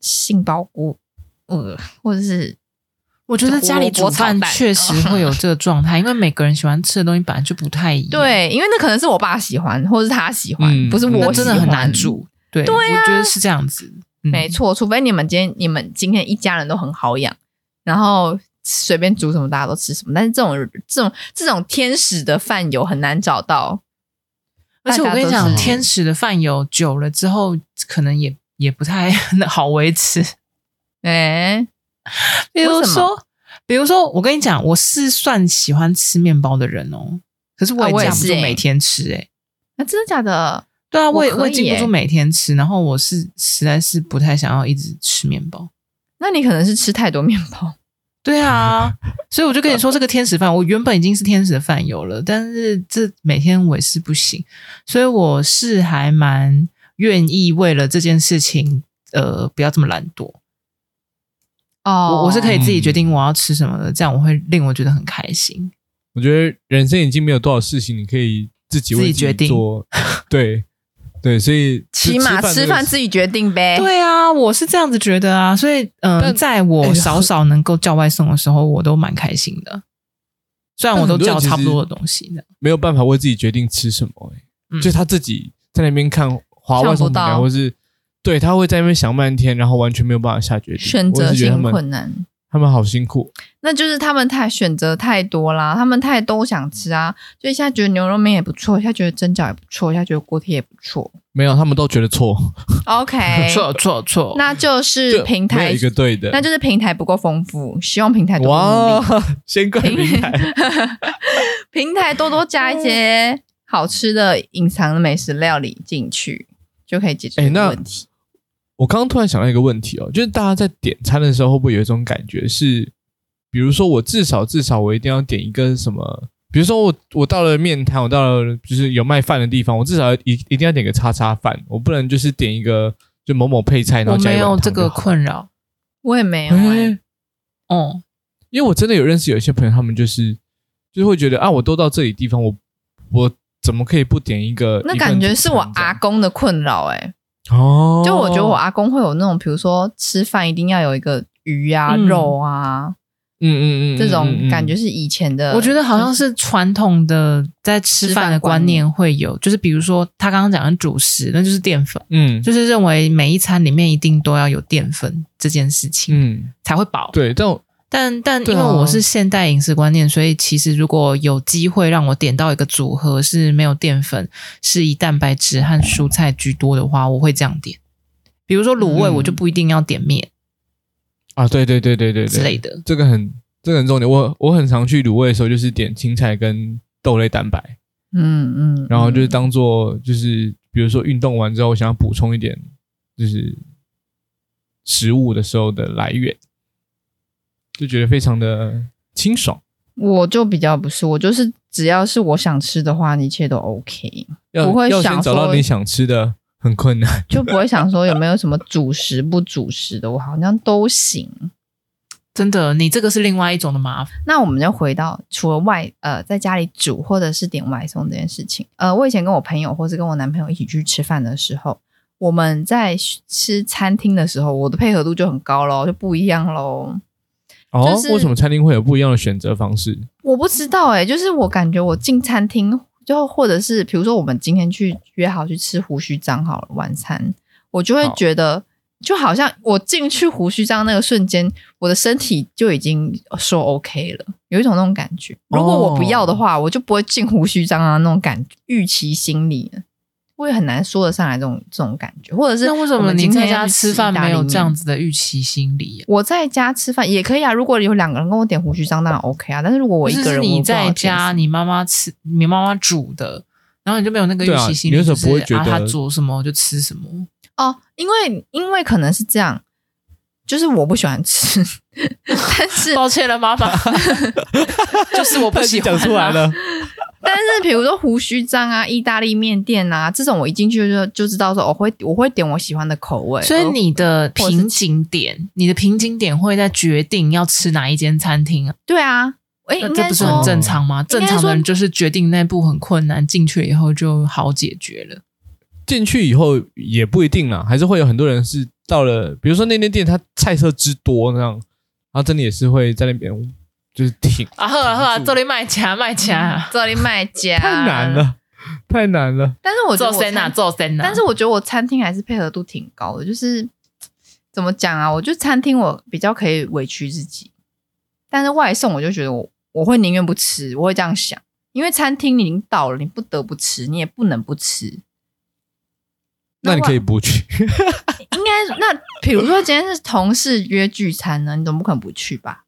杏鲍菇，呃，或者是我觉得家里煮饭确实会有 [laughs] 这个状态，因为每个人喜欢吃的东西本来就不太一样。对，因为那可能是我爸喜欢，或者是他喜欢，嗯、不是我。真的很难煮。对，对啊、我觉得是这样子。嗯、没错，除非你们今天你们今天一家人都很好养，然后。随便煮什么大家都吃什么，但是这种这种这种天使的饭友很难找到。而且我跟你讲，天使的饭友久了之后，可能也也不太 [laughs] 好维持。哎，比如说，比如说，我跟你讲，我是算喜欢吃面包的人哦，可是我也禁不住每天吃、欸。哎、啊，那真的假的？对啊，我也我也禁不住每天吃，然后我是实在是不太想要一直吃面包。那你可能是吃太多面包。对啊，所以我就跟你说，这个天使饭，我原本已经是天使的饭友了，但是这每天我也是不行，所以我是还蛮愿意为了这件事情，呃，不要这么懒惰。哦，我我是可以自己决定我要吃什么的，这样我会令我觉得很开心。我觉得人生已经没有多少事情你可以自己为自己决定做，对。对，所以起码吃饭自己决定呗。对啊，我是这样子觉得啊，所以嗯、呃，在我少少能够叫外送的时候，我都蛮开心的。虽然我都叫差不多的东西，没有办法为自己决定吃什么、欸，嗯、就他自己在那边看华外送平台，或是对他会在那边想半天，然后完全没有办法下决定，选择性困难。他们好辛苦，那就是他们太选择太多啦，他们太都想吃啊，就一下觉得牛肉面也不错，一下觉得蒸饺也不错，一下觉得锅贴也不错。没有，他们都觉得错。OK，[laughs] 错错错，那就是平台一个对的，那就是平台不够丰富，希望平台多哇，先怪平台，平台多多加一些 [laughs] 好吃的隐藏的美食料理进去，就可以解决问题。我刚刚突然想到一个问题哦，就是大家在点餐的时候，会不会有一种感觉是，比如说我至少至少我一定要点一个什么，比如说我我到了面摊，我到了就是有卖饭的地方，我至少一一定要点个叉叉饭，我不能就是点一个就某某配菜，然后加一碗汤。我没有这个困扰，我也没有、欸。哦、嗯，因为我真的有认识有一些朋友，他们就是就是会觉得啊，我都到这里地方，我我怎么可以不点一个？那感觉是我阿公的困扰哎、欸。哦，就我觉得我阿公会有那种，比如说吃饭一定要有一个鱼啊、嗯、肉啊，嗯嗯嗯，这种感觉是以前的。我觉得好像是传统的在吃饭的观念会有，就是比如说他刚刚讲的主食，那就是淀粉，嗯，就是认为每一餐里面一定都要有淀粉这件事情，嗯，才会饱。对，但我。但但因为我是现代饮食观念，所以其实如果有机会让我点到一个组合是没有淀粉，是以蛋白质和蔬菜居多的话，我会这样点。比如说卤味，我就不一定要点面、嗯、啊，对对对对对对之类的。这个很这个很重点。我我很常去卤味的时候，就是点青菜跟豆类蛋白，嗯嗯，然后就是当做就是比如说运动完之后，我想要补充一点就是食物的时候的来源。就觉得非常的清爽，我就比较不是，我就是只要是我想吃的话，一切都 OK，不会想找到你想吃的很困难，[laughs] 就不会想说有没有什么主食不主食的，我好像都行。真的，你这个是另外一种的麻烦。那我们就回到除了外呃在家里煮或者是点外送这件事情，呃，我以前跟我朋友或是跟我男朋友一起去吃饭的时候，我们在吃餐厅的时候，我的配合度就很高喽，就不一样喽。哦，为什么餐厅会有不一样的选择方式？我不知道哎、欸，就是我感觉我进餐厅，就或者是比如说我们今天去约好去吃胡须章好了晚餐，我就会觉得就好像我进去胡须章那个瞬间，我的身体就已经说 OK 了，有一种那种感觉。如果我不要的话，我就不会进胡须章啊，那种感觉预期心理了。我也很难说得上来这种这种感觉，或者是那为什么你在家吃饭没有这样子的预期心理？我在家吃饭也可以啊，如果有两个人跟我点胡须张，当然 OK 啊。但是如果我一个人，你在家，你妈妈吃，你妈妈煮的，然后你就没有那个预期心理，有时候不会觉得、啊、他煮什么就吃什么哦。因为因为可能是这样，就是我不喜欢吃，[laughs] 但是抱歉了，妈妈，[laughs] 就是我不喜欢、啊、[laughs] 讲出来了。但是，比如说胡须章啊、意大利面店啊这种，我一进去就就知道说我会我会点我喜欢的口味。所以你的瓶颈点，你的瓶颈点会在决定要吃哪一间餐厅啊？对啊，哎，这不是很正常吗？正常的人就是决定那步很困难，进去以后就好解决了。进去以后也不一定啦，还是会有很多人是到了，比如说那间店它菜色之多那样，然后真的也是会在那边。就是挺啊呵啊呵啊，这里卖家卖家，这里卖家太难了，太难了。但是我做哪做哪，但是我觉得我餐厅还是配合度挺高的。就是怎么讲啊？我觉得餐厅我比较可以委屈自己，但是外送我就觉得我我会宁愿不吃，我会这样想，因为餐厅你已经到了，你不得不吃，你也不能不吃。那你可以不去，[laughs] 应该那比如说今天是同事约聚餐呢，你总不可能不去吧？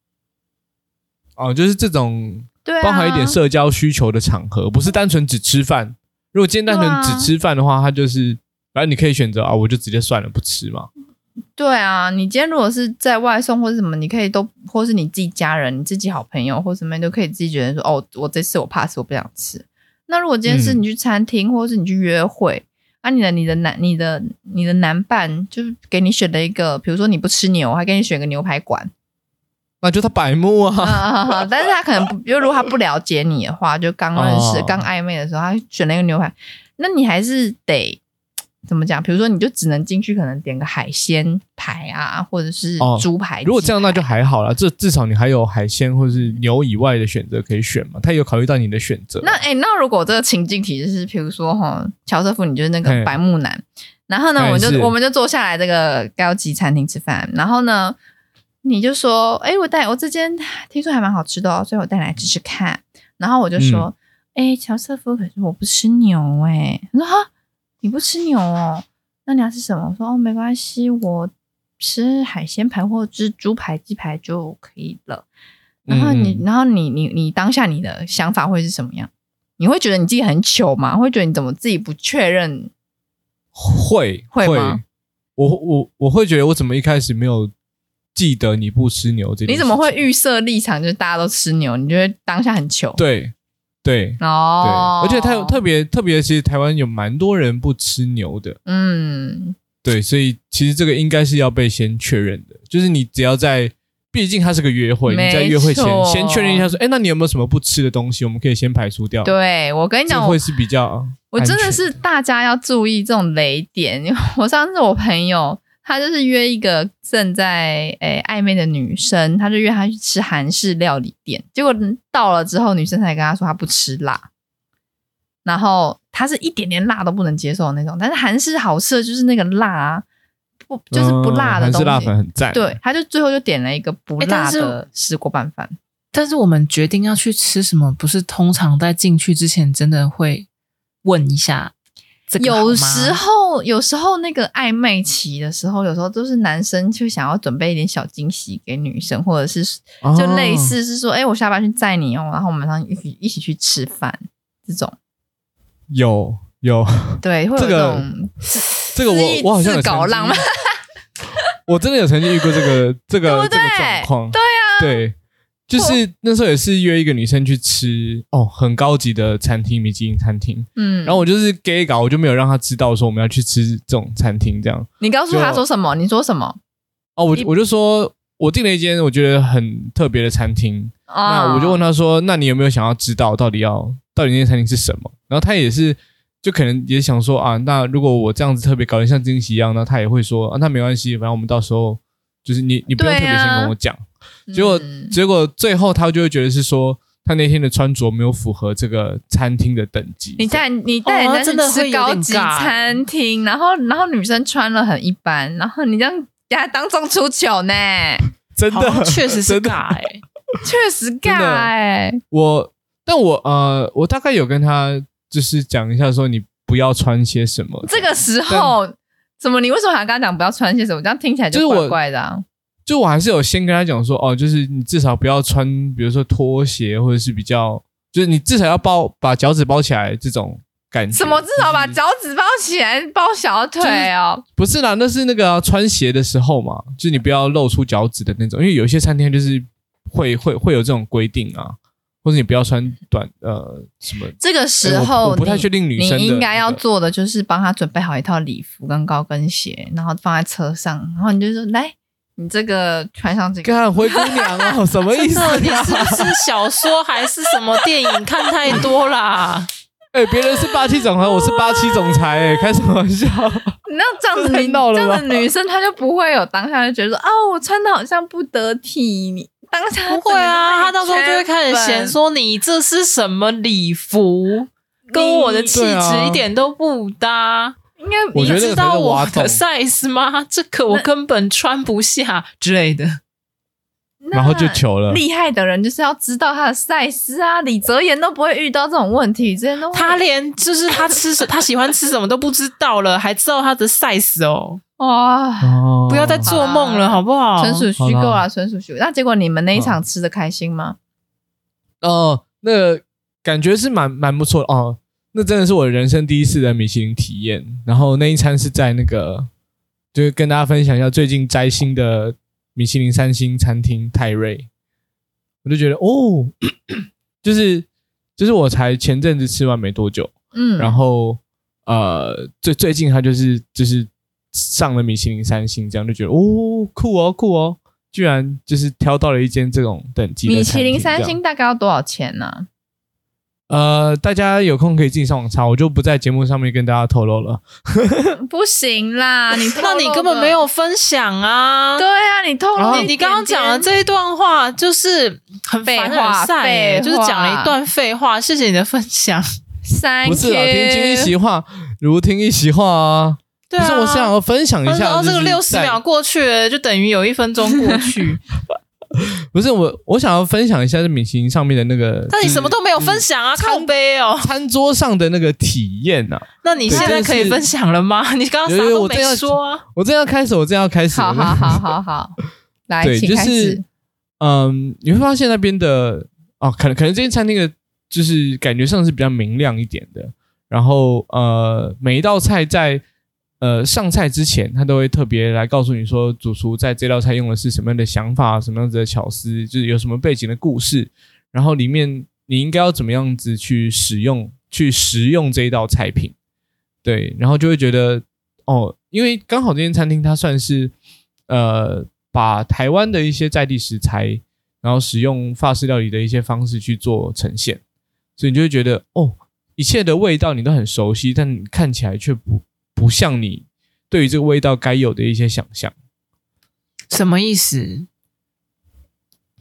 哦，就是这种包含一点社交需求的场合，啊、不是单纯只吃饭。如果今天单纯只吃饭的话，它就是反正你可以选择啊，我就直接算了，不吃嘛。对啊，你今天如果是在外送或者什么，你可以都，或是你自己家人、你自己好朋友或什么，都可以自己决定说，哦，我这次我 pass，我不想吃。那如果今天是你去餐厅，嗯、或者是你去约会，啊，你的你的男、你的你的男伴，就是给你选了一个，比如说你不吃牛，还给你选个牛排馆。那就他白目啊，啊！[laughs] 但是他可能不，就如果他不了解你的话，就刚认识、刚暧昧的时候，他选了一个牛排，那你还是得怎么讲？比如说，你就只能进去，可能点个海鲜排啊，或者是猪排、哦。如果这样，那就还好了，这至少你还有海鲜或者是牛以外的选择可以选嘛。他有考虑到你的选择。那哎、欸，那如果这个情境题就是，比如说哈，乔瑟夫，你就是那个白木男，然后呢，我们就我们就坐下来这个高级餐厅吃饭，然后呢。你就说，哎，我带我这间听说还蛮好吃的哦，所以我带来吃吃看。然后我就说，哎、嗯，乔瑟夫，可是我不吃牛哎。他说哈，你不吃牛哦？那你要吃什么？我说哦，没关系，我吃海鲜排或者吃猪排、鸡排就可以了。然后你，嗯、然后你，你，你当下你的想法会是什么样？你会觉得你自己很糗吗？会觉得你怎么自己不确认？会会吗？我我我会觉得我怎么一开始没有。记得你不吃牛这件事。你怎么会预设立场就是大家都吃牛？你觉得当下很糗？对对哦对，而且他有特别特别，其实台湾有蛮多人不吃牛的。嗯，对，所以其实这个应该是要被先确认的，就是你只要在。毕竟它是个约会，你在约会前先确认一下，说，哎，那你有没有什么不吃的东西？我们可以先排除掉。对，我跟你讲，会是比较，我真的是大家要注意这种雷点。因为我上次我朋友他就是约一个正在诶暧昧的女生，他就约她去吃韩式料理店，结果到了之后，女生才跟他说她不吃辣，然后他是一点点辣都不能接受的那种，但是韩式好吃的就是那个辣啊。不就是不辣的东西，辣粉很赞。对，他就最后就点了一个不辣的石锅拌饭。但是我们决定要去吃什么，不是通常在进去之前真的会问一下这个。有时候，有时候那个暧昧期的时候，有时候都是男生就想要准备一点小惊喜给女生，或者是就类似是说，哎、哦欸，我下班去载你哦，然后我们晚上一起一起去吃饭这种。有有，对，会有这种。这个我我好像搞浪漫，[laughs] 我真的有曾经遇过这个这个这个状况。对啊，对，就是那时候也是约一个女生去吃哦，很高级的餐厅，米其林餐厅。嗯，然后我就是 gay 搞，我就没有让她知道说我们要去吃这种餐厅。这样，你告诉她说什么？你说什么？哦，我我就说我订了一间我觉得很特别的餐厅。哦，那我就问她说：“那你有没有想要知道到底要到底那间餐厅是什么？”然后她也是。就可能也想说啊，那如果我这样子特别搞得像惊喜一样，那她也会说啊，那没关系，反正我们到时候就是你你不用特别先跟我讲。啊、结果、嗯、结果最后他就会觉得是说他那天的穿着没有符合这个餐厅的等级。你带你带人家去吃高级餐厅，哦、然后然后女生穿了很一般，然后你这样给他当众出糗呢？真的确实是尬哎、欸，[laughs] 确实尬哎、欸。我但我呃，我大概有跟他。就是讲一下，说你不要穿些什么。这个时候，怎么你为什么还跟他讲不要穿些什么？这样听起来就怪怪的啊。就我还是有先跟他讲说，哦，就是你至少不要穿，比如说拖鞋，或者是比较，就是你至少要包把脚趾包起来这种感觉。什么至少把脚趾包起来，包小腿哦？不是啦，那是那个、啊、穿鞋的时候嘛，就是你不要露出脚趾的那种，因为有些餐厅就是会会会有这种规定啊。或者你不要穿短呃什么？这个时候我，我不太确定女生、应该要做的就是帮他准备好一套礼服跟高跟鞋，然后放在车上，然后你就说来，你这个穿上这个，看灰姑娘哦，[laughs] 什么意思？你是不是小说还是什么电影看太多啦？[laughs] 哎、欸，别人是霸气总裁，我是霸气总裁、欸，哎，开什么玩笑？那这样子你，这样的女生她就不会有当下就觉得说，哦，我穿的好像不得体，你当下。不会啊，她到时候就会开始嫌说你这是什么礼服，跟我的气质一点都不搭。应该你知道我的 size 吗？[laughs] 这个我根本穿不下之类的。然后就求了。厉害的人就是要知道他的 size 啊！李泽言都不会遇到这种问题，真的他连就是他吃什 [laughs] 他喜欢吃什么都不知道了，还知道他的 size 哦。哇！不要再做梦了，好不好？纯属虚构啊，纯属虚构。那结果你们那一场吃的开心吗？哦，那个感觉是蛮蛮不错的哦。那真的是我人生第一次的米其林体验。然后那一餐是在那个，就是跟大家分享一下最近摘星的米其林三星餐厅泰瑞。我就觉得哦，[clears throat] 就是就是我才前阵子吃完没多久，嗯，然后呃，最最近他就是就是。上了米其林三星，这样就觉得哦，酷哦，酷哦，居然就是挑到了一间这种等级的。米其林三星大概要多少钱呢？啊？呃，大家有空可以自己上网查，我就不在节目上面跟大家透露了。[laughs] 不行啦，你 [laughs] 那你根本没有分享啊！对啊，你透露你你刚刚讲的这一段话就是很废话，废就是讲了一段废话。谢谢你的分享。三 [laughs] 不是啊，听君一席话，如听一席话啊。可是我想要分享一下，然后这个六十秒过去了，就等于有一分钟过去。[laughs] 不是我，我想要分享一下这米其林上面的那个。那你什么都没有分享啊，靠杯哦！餐桌上的那个体验啊。那你现在可以分享了吗？[laughs] 你刚刚啥都没说啊。我正要开始，我正要开始。好好好好好，[laughs] 来，对，就是嗯，你会发现那边的哦，可能可能这间餐厅的，就是感觉上是比较明亮一点的。然后呃，每一道菜在。呃上菜之前，他都会特别来告诉你说，主厨在这道菜用的是什么样的想法，什么样子的巧思，就是有什么背景的故事，然后里面你应该要怎么样子去使用、去食用这一道菜品。对，然后就会觉得哦，因为刚好这间餐厅它算是呃把台湾的一些在地食材，然后使用法式料理的一些方式去做呈现，所以你就会觉得哦，一切的味道你都很熟悉，但看起来却不不像你对于这个味道该有的一些想象。什么意思？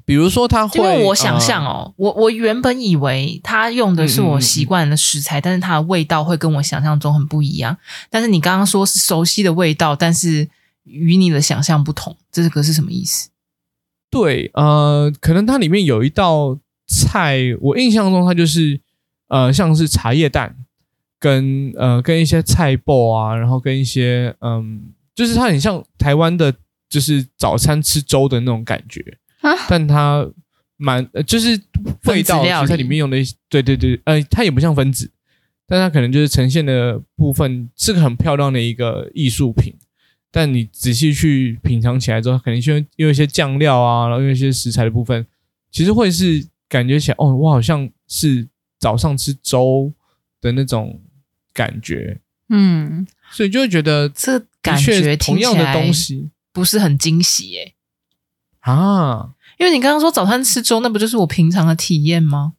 比如说，他会因为我想象哦，呃、我我原本以为他用的是我习惯的食材，嗯嗯嗯，但是它的味道会跟我想象中很不一样。但是你刚刚说是熟悉的味道，但是与你的想象不同，这个是什么意思？对，呃，可能它里面有一道菜，我印象中它就是呃，像是茶叶蛋跟呃跟一些菜脯啊，然后跟一些嗯，就是它很像台湾的，就是早餐吃粥的那种感觉。但它蛮呃，就是味道，其实它里面用的，对对对，呃，它也不像分子，但它可能就是呈现的部分是个很漂亮的一个艺术品。但你仔细去品尝起来之后，肯定就用一些酱料啊，然后用一些食材的部分，其实会是感觉起来，哦，我好像是早上吃粥的那种感觉，嗯，所以就会觉得这感觉同样的东西不是很惊喜耶。啊，因为你刚刚说早餐吃粥，那不就是我平常的体验吗？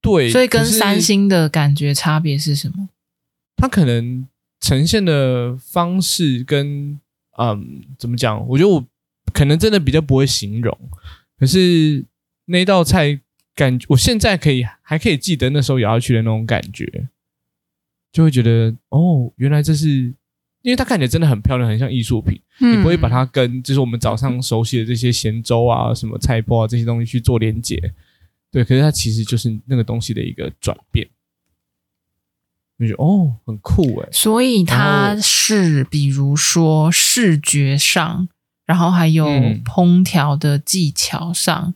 对，所以跟三星的感觉差别是什么？它可能呈现的方式跟嗯，怎么讲？我觉得我可能真的比较不会形容。可是那道菜感觉，我现在可以还可以记得那时候咬下去的那种感觉，就会觉得哦，原来这是。因为它看起来真的很漂亮，很像艺术品。嗯、你不会把它跟就是我们早上熟悉的这些咸粥啊、什么菜包啊这些东西去做连接。对，可是它其实就是那个东西的一个转变。你觉得哦，很酷诶。所以它是比如说视觉上，然后还有烹调的技巧上、嗯、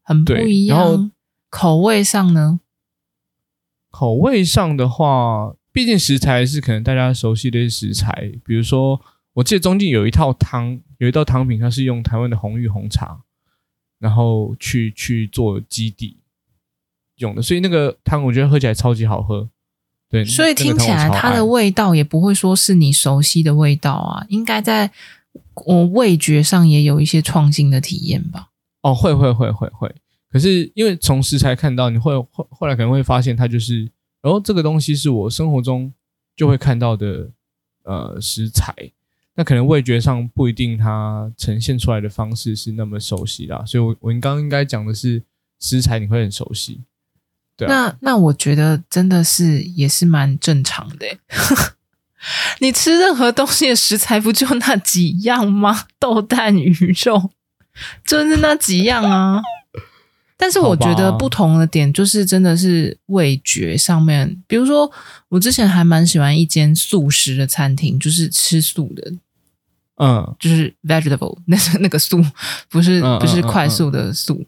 很不一样。然后口味上呢？口味上的话。毕竟食材是可能大家熟悉的食材，比如说，我记得中间有一套汤，有一道汤品，它是用台湾的红玉红茶，然后去去做基底用的，所以那个汤我觉得喝起来超级好喝。对，所以听起来它的味道也不会说是你熟悉的味道啊，应该在我味觉上也有一些创新的体验吧？哦，会会会会会，可是因为从食材看到，你会后后来可能会发现它就是。然后这个东西是我生活中就会看到的，呃，食材，那可能味觉上不一定它呈现出来的方式是那么熟悉啦，所以我我刚刚应该讲的是食材你会很熟悉，对啊。那那我觉得真的是也是蛮正常的，[laughs] 你吃任何东西的食材不就那几样吗？豆蛋鱼肉，就是那几样啊。但是我觉得不同的点就是真的是味觉上面，比如说我之前还蛮喜欢一间素食的餐厅，就是吃素的，嗯，就是 vegetable 那是 [laughs] 那个素，不是不是快速的素。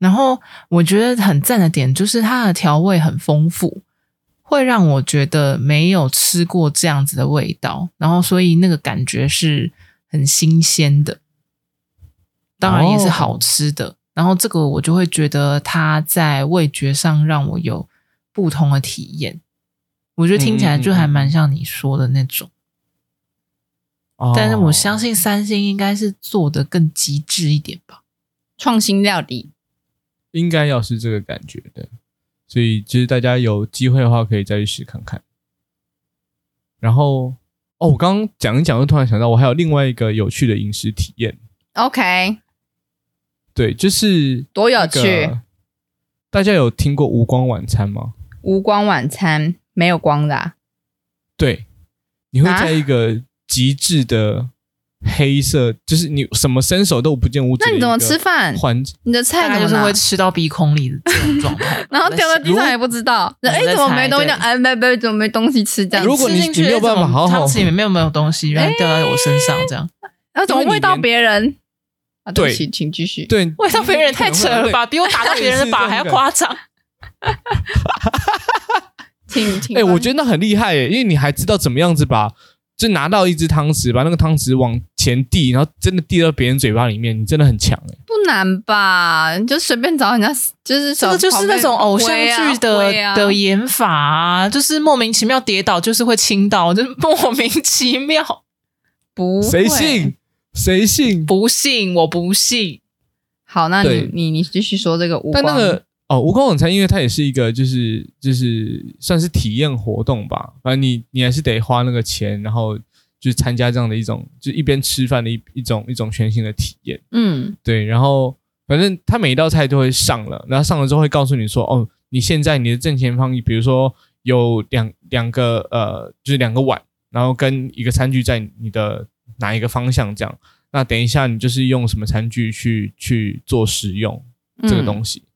然后我觉得很赞的点就是它的调味很丰富，会让我觉得没有吃过这样子的味道，然后所以那个感觉是很新鲜的，当然也是好吃的。哦然后这个我就会觉得它在味觉上让我有不同的体验，我觉得听起来就还蛮像你说的那种。嗯嗯嗯。但是我相信三星应该是做的更极致一点吧，创新料理应该要是这个感觉的，所以其实大家有机会的话可以再去试看看。然后哦，我刚刚讲一讲，又突然想到，我还有另外一个有趣的饮食体验。OK。对，就是多有趣！大家有听过无光晚餐吗？无光晚餐没有光的、啊。对，你会在一个极致的黑色，啊、就是你什么伸手都不见五指。那你怎么吃饭？环你的菜就是会吃到鼻孔里的这种状态，[laughs] 然后掉在地上也不知道。[laughs] 哎，怎么没东西？哎，没没，怎么没东西吃？这样，如果你你没有办法好好，汤匙里面没有没有东西，然后掉在我身上，这样，然后怎么喂到别人？啊、对，请请继续。对，味道别人太扯了吧？比我打到别人的靶还要夸张。请 [laughs] 请。哎、欸，我觉得那很厉害耶，因为你还知道怎么样子把就拿到一只汤匙，把那个汤匙往前递，然后真的递到别人嘴巴里面，你真的很强哎、欸！不难吧？你就随便找人家，就是这个就是那种偶像剧的、啊啊、的演法啊，就是莫名其妙跌倒，就是会倾倒，就是莫名其妙。不，谁信？谁信？不信，我不信。好，那你你你继续说这个无光。但那个哦，无光晚餐，因为它也是一个，就是就是算是体验活动吧。反正你你还是得花那个钱，然后就是参加这样的一种，就一边吃饭的一一种一种全新的体验。嗯，对。然后反正他每一道菜都会上了，然后上了之后会告诉你说，哦，你现在你的正前方，比如说有两两个呃，就是两个碗，然后跟一个餐具在你的哪一个方向这样。那等一下你就是用什么餐具去去做食用这个东西。嗯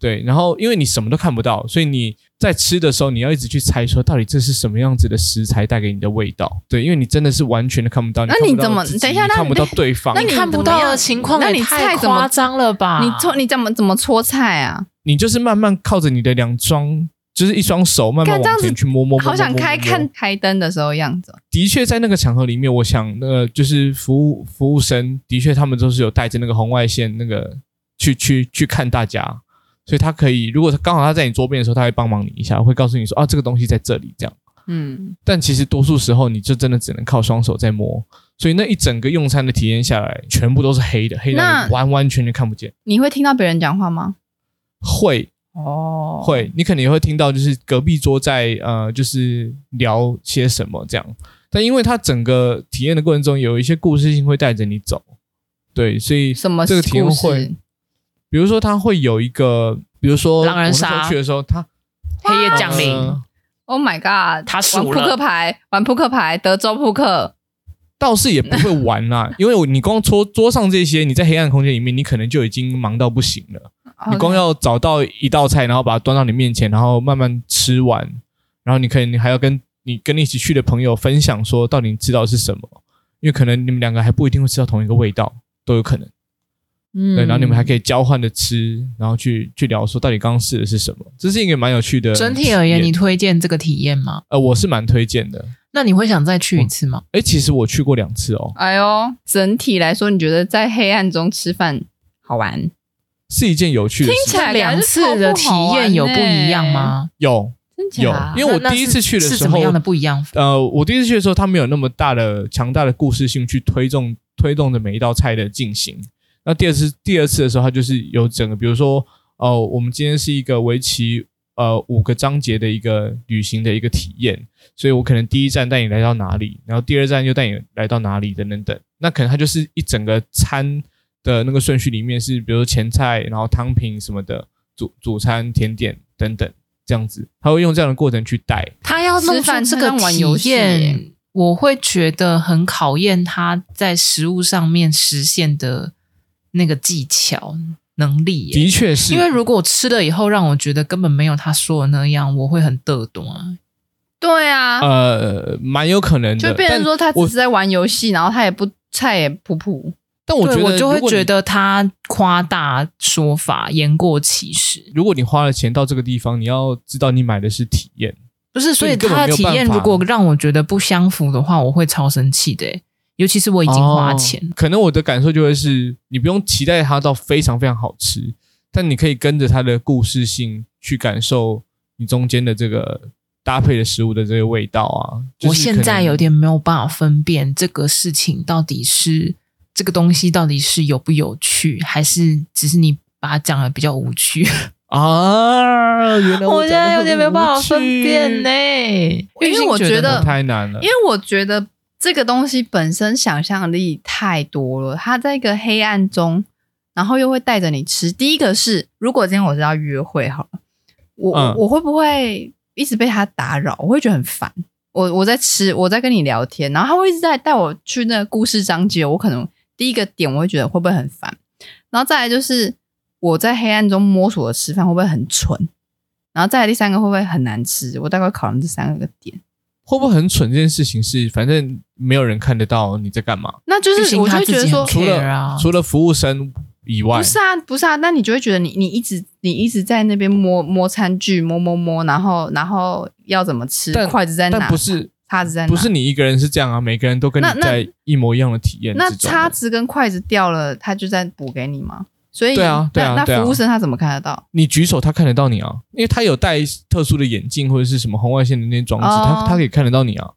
对，然后因为你什么都看不到，所以你在吃的时候，你要一直去猜说，到底这是什么样子的食材带给你的味道。对，因为你真的是完全的看不到。那你怎么？等一下，那看不到对方，那你看不到的情况，那你太夸张了吧？你搓，你怎么怎么搓菜啊？你就是慢慢靠着你的两双，就是一双手，慢慢往前去摸摸摸。好想开看开灯的时候样子。的确，在那个场合里面，我想，那个就是服务服务生，的确他们都是有带着那个红外线，那个去去去看大家。所以他可以，如果刚好他在你桌边的时候，他会帮忙你一下，会告诉你说啊，这个东西在这里这样。嗯，但其实多数时候你就真的只能靠双手在摸，所以那一整个用餐的体验下来，全部都是黑的，黑的完完全全看不见。你会听到别人讲话吗？会哦，会，你肯定会听到，就是隔壁桌在呃，就是聊些什么这样。但因为它整个体验的过程中有一些故事性会带着你走，对，所以什么这个体验会。比如说，它会有一个，比如说，狼人杀去的时候，他黑夜降临。呃、Oh my god！他玩扑克牌，玩扑克牌，德州扑克，倒是也不会玩啦，因为你光桌桌上这些，你在黑暗空间里面，你可能就已经忙到不行了。你光要找到一道菜，然后把它端到你面前，然后慢慢吃完，然后你可以，你还要跟你跟你一起去的朋友分享，说到底你知道是什么，因为可能你们两个还不一定会吃到同一个味道，都有可能。嗯，对，然后你们还可以交换的吃，然后去去聊说到底刚刚试的是什么，这是一个蛮有趣的。整体而言，你推荐这个体验吗？呃，我是蛮推荐的。那你会想再去一次吗？哎，其实我去过两次哦。哎呦，整体来说，你觉得在黑暗中吃饭好玩？是一件有趣的事。听起来两次的体验有不一样吗？有，有，因为我第一次去的时候，是怎么样的不一样？呃，我第一次去的时候，它没有那么大的强大的故事性去推动推动着每一道菜的进行。那第二次，第二次的时候，它就是有整个，比如说，哦、呃，我们今天是一个为期呃五个章节的一个旅行的一个体验，所以我可能第一站带你来到哪里，然后第二站又带你来到哪里等等等。那可能它就是一整个餐的那个顺序里面是，比如说前菜，然后汤品什么的，主主餐、甜点等等这样子，他会用这样的过程去带。他要弄出这个体验，我会觉得很考验他在食物上面实现的。那个技巧能力，的确是，因为如果吃了以后让我觉得根本没有他说的那样，我会很嘚懂啊。对啊，呃，蛮有可能的，就变成说他只是在玩游戏，然后他也不菜也普普。但我觉得我就会觉得他夸大说法，言过其实。如果你花了钱到这个地方，你要知道你买的是体验，不是，所以他的体验如果让我觉得不相符的话，我会超生气的。尤其是我已经花钱，哦，可能我的感受就会是，你不用期待它到非常非常好吃，但你可以跟着它的故事性去感受你中间的这个搭配的食物的这个味道啊。就是，我现在有点没有办法分辨这个事情到底是这个东西到底是有不有趣，还是只是你把它讲的比较无趣啊？原来我，我现在有点没有办法分辨呢，因为我觉得太难了，因为我觉得。这个东西本身想象力太多了，它在一个黑暗中，然后又会带着你吃。第一个是，如果今天我是要约会好了，我、嗯、我会不会一直被他打扰？我会觉得很烦。我我在吃，我在跟你聊天，然后他会一直在带我去那个故事章节。我可能第一个点我会觉得会不会很烦，然后再来就是我在黑暗中摸索的吃饭会不会很蠢，然后再来第三个会不会很难吃？我大概考虑这三个点。会不会很蠢？这件事情是，反正没有人看得到你在干嘛。那就是我就会觉得说，除了除了服务生以外，不是啊，不是啊。那你就会觉得你你一直你一直在那边摸摸餐具，摸摸摸，然后然后要怎么吃，筷子在哪？但不是差值在哪？不是你一个人是这样啊，每个人都跟你在一模一样的体验。那叉子跟筷子掉了，他就在补给你吗？所以对啊，对啊，那服务生他怎么看得到？你举手，他看得到你啊，因为他有戴特殊的眼镜或者是什么红外线的那些装置，他他可以看得到你啊。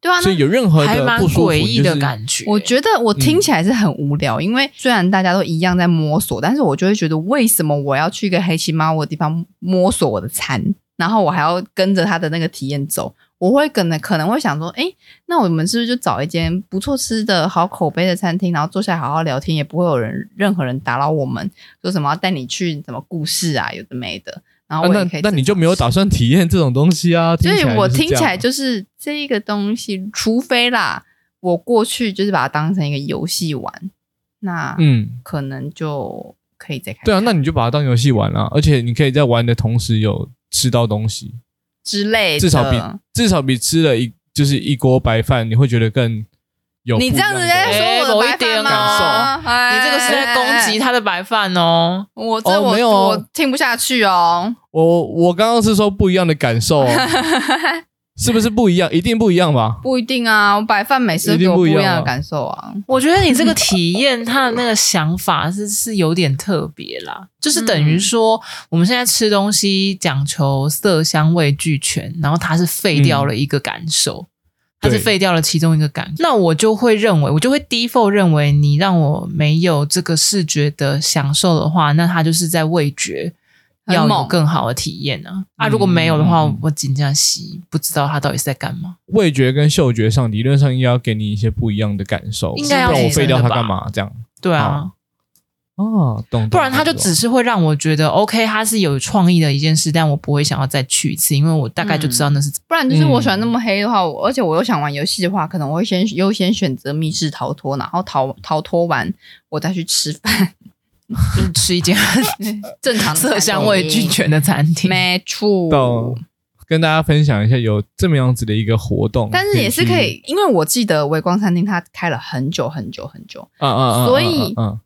对啊，所以有任何的不舒服，诡异的感觉。我觉得我听起来是很无聊，因为虽然大家都一样在摸索，但是我就会觉得，为什么我要去一个黑漆麻乌的地方摸索我的餐，然后我还要跟着他的那个体验走？我会可能可能会想说，哎，那我们是不是就找一间不错吃的好口碑的餐厅，然后坐下来好好聊天，也不会有人任何人打扰我们，说什么要带你去什么故事啊，有的没的。然后我也可以、啊、那那你就没有打算体验这种东西啊？所以我听起来就是这一个东西，除非啦，我过去就是把它当成一个游戏玩，那嗯，可能就可以再看，看。对啊，那你就把它当游戏玩啊，而且你可以在玩的同时有吃到东西。之类的，至少比至少比吃了一就是一锅白饭，你会觉得更有。你这样子在说我的白饭吗？你这个是在攻击他的白饭哦。我这我、哦、没有我听不下去哦。我我刚刚是说不一样的感受。[laughs] 是不是不一样？一定不一样吧？不一定啊！我白饭每次都给我不一样的感受啊！我觉得你这个体验，他的那个想法是是有点特别啦。就是等于说，我们现在吃东西讲求色香味俱全，然后它是废掉了一个感受，它是废掉了其中一个感受。那我就会认为，我就会 default 认为，你让我没有这个视觉的享受的话，那它就是在味觉。要有更好的体验呢？啊，如果没有的话，我紧张洗，不知道他到底是在干嘛。味觉跟嗅觉上，理论上应该要给你一些不一样的感受，应该要不然我废掉它干嘛？这样对啊，哦，懂。不然他就只是会让我觉得 OK，他是有创意的一件事，但我不会想要再去一次，因为我大概就知道那是。不然就是我喜欢那么黑的话，而且我又想玩游戏的话，可能我会先优先选择密室逃脱，然后逃逃脱完我再去吃饭。就是吃一间正常色香味俱全的餐厅，没错。跟大家分享一下有这么样子的一个活动，但是也是可以，因为我记得微光餐厅它开了很久很久很久，嗯嗯嗯，所以嗯。嗯，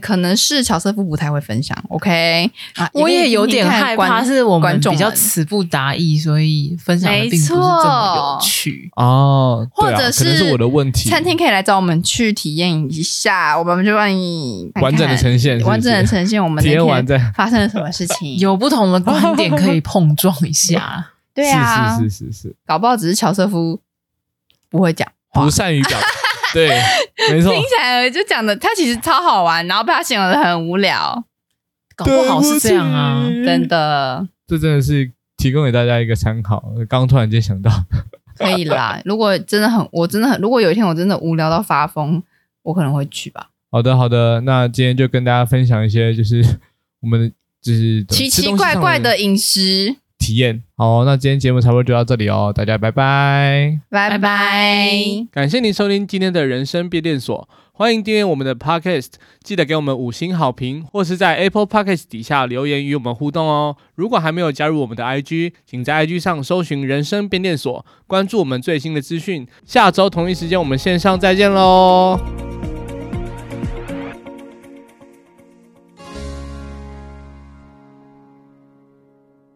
可能是乔瑟夫不太会分享，OK？啊，我也有点害怕，是我们比较词不达意，所以分享的并不是这么有趣。哦。或者是，是我的问题，餐厅可以来找我们去体验一下，我们就帮你完整的呈现，完整的呈现我们体验完再发生了什么事情，[laughs] 有不同的观点可以碰撞一下。[laughs] 对啊，是是是是，搞不好只是乔瑟夫不会讲话，不善于表达。对，[laughs] [laughs] 没错，听起来就讲的他其实超好玩，然后被他形容的很无聊，搞不好是这样啊，真的。这真的是提供给大家一个参考。刚刚突然间想到，可以啦。[laughs] 如果真的很，我真的很，如果有一天我真的无聊到发疯，我可能会去吧。好的，好的，那今天就跟大家分享一些，就是我们就是奇奇怪怪的饮食。体验好，那今天节目差不多就到这里哦，大家拜拜，拜拜，感谢您收听今天的人生变电所，欢迎订阅我们的 Podcast，记得给我们五星好评，或是在 Apple Podcast 底下留言与我们互动哦。如果还没有加入我们的 IG，请在 IG 上搜寻人生变电所，关注我们最新的资讯。下周同一时间我们线上再见喽。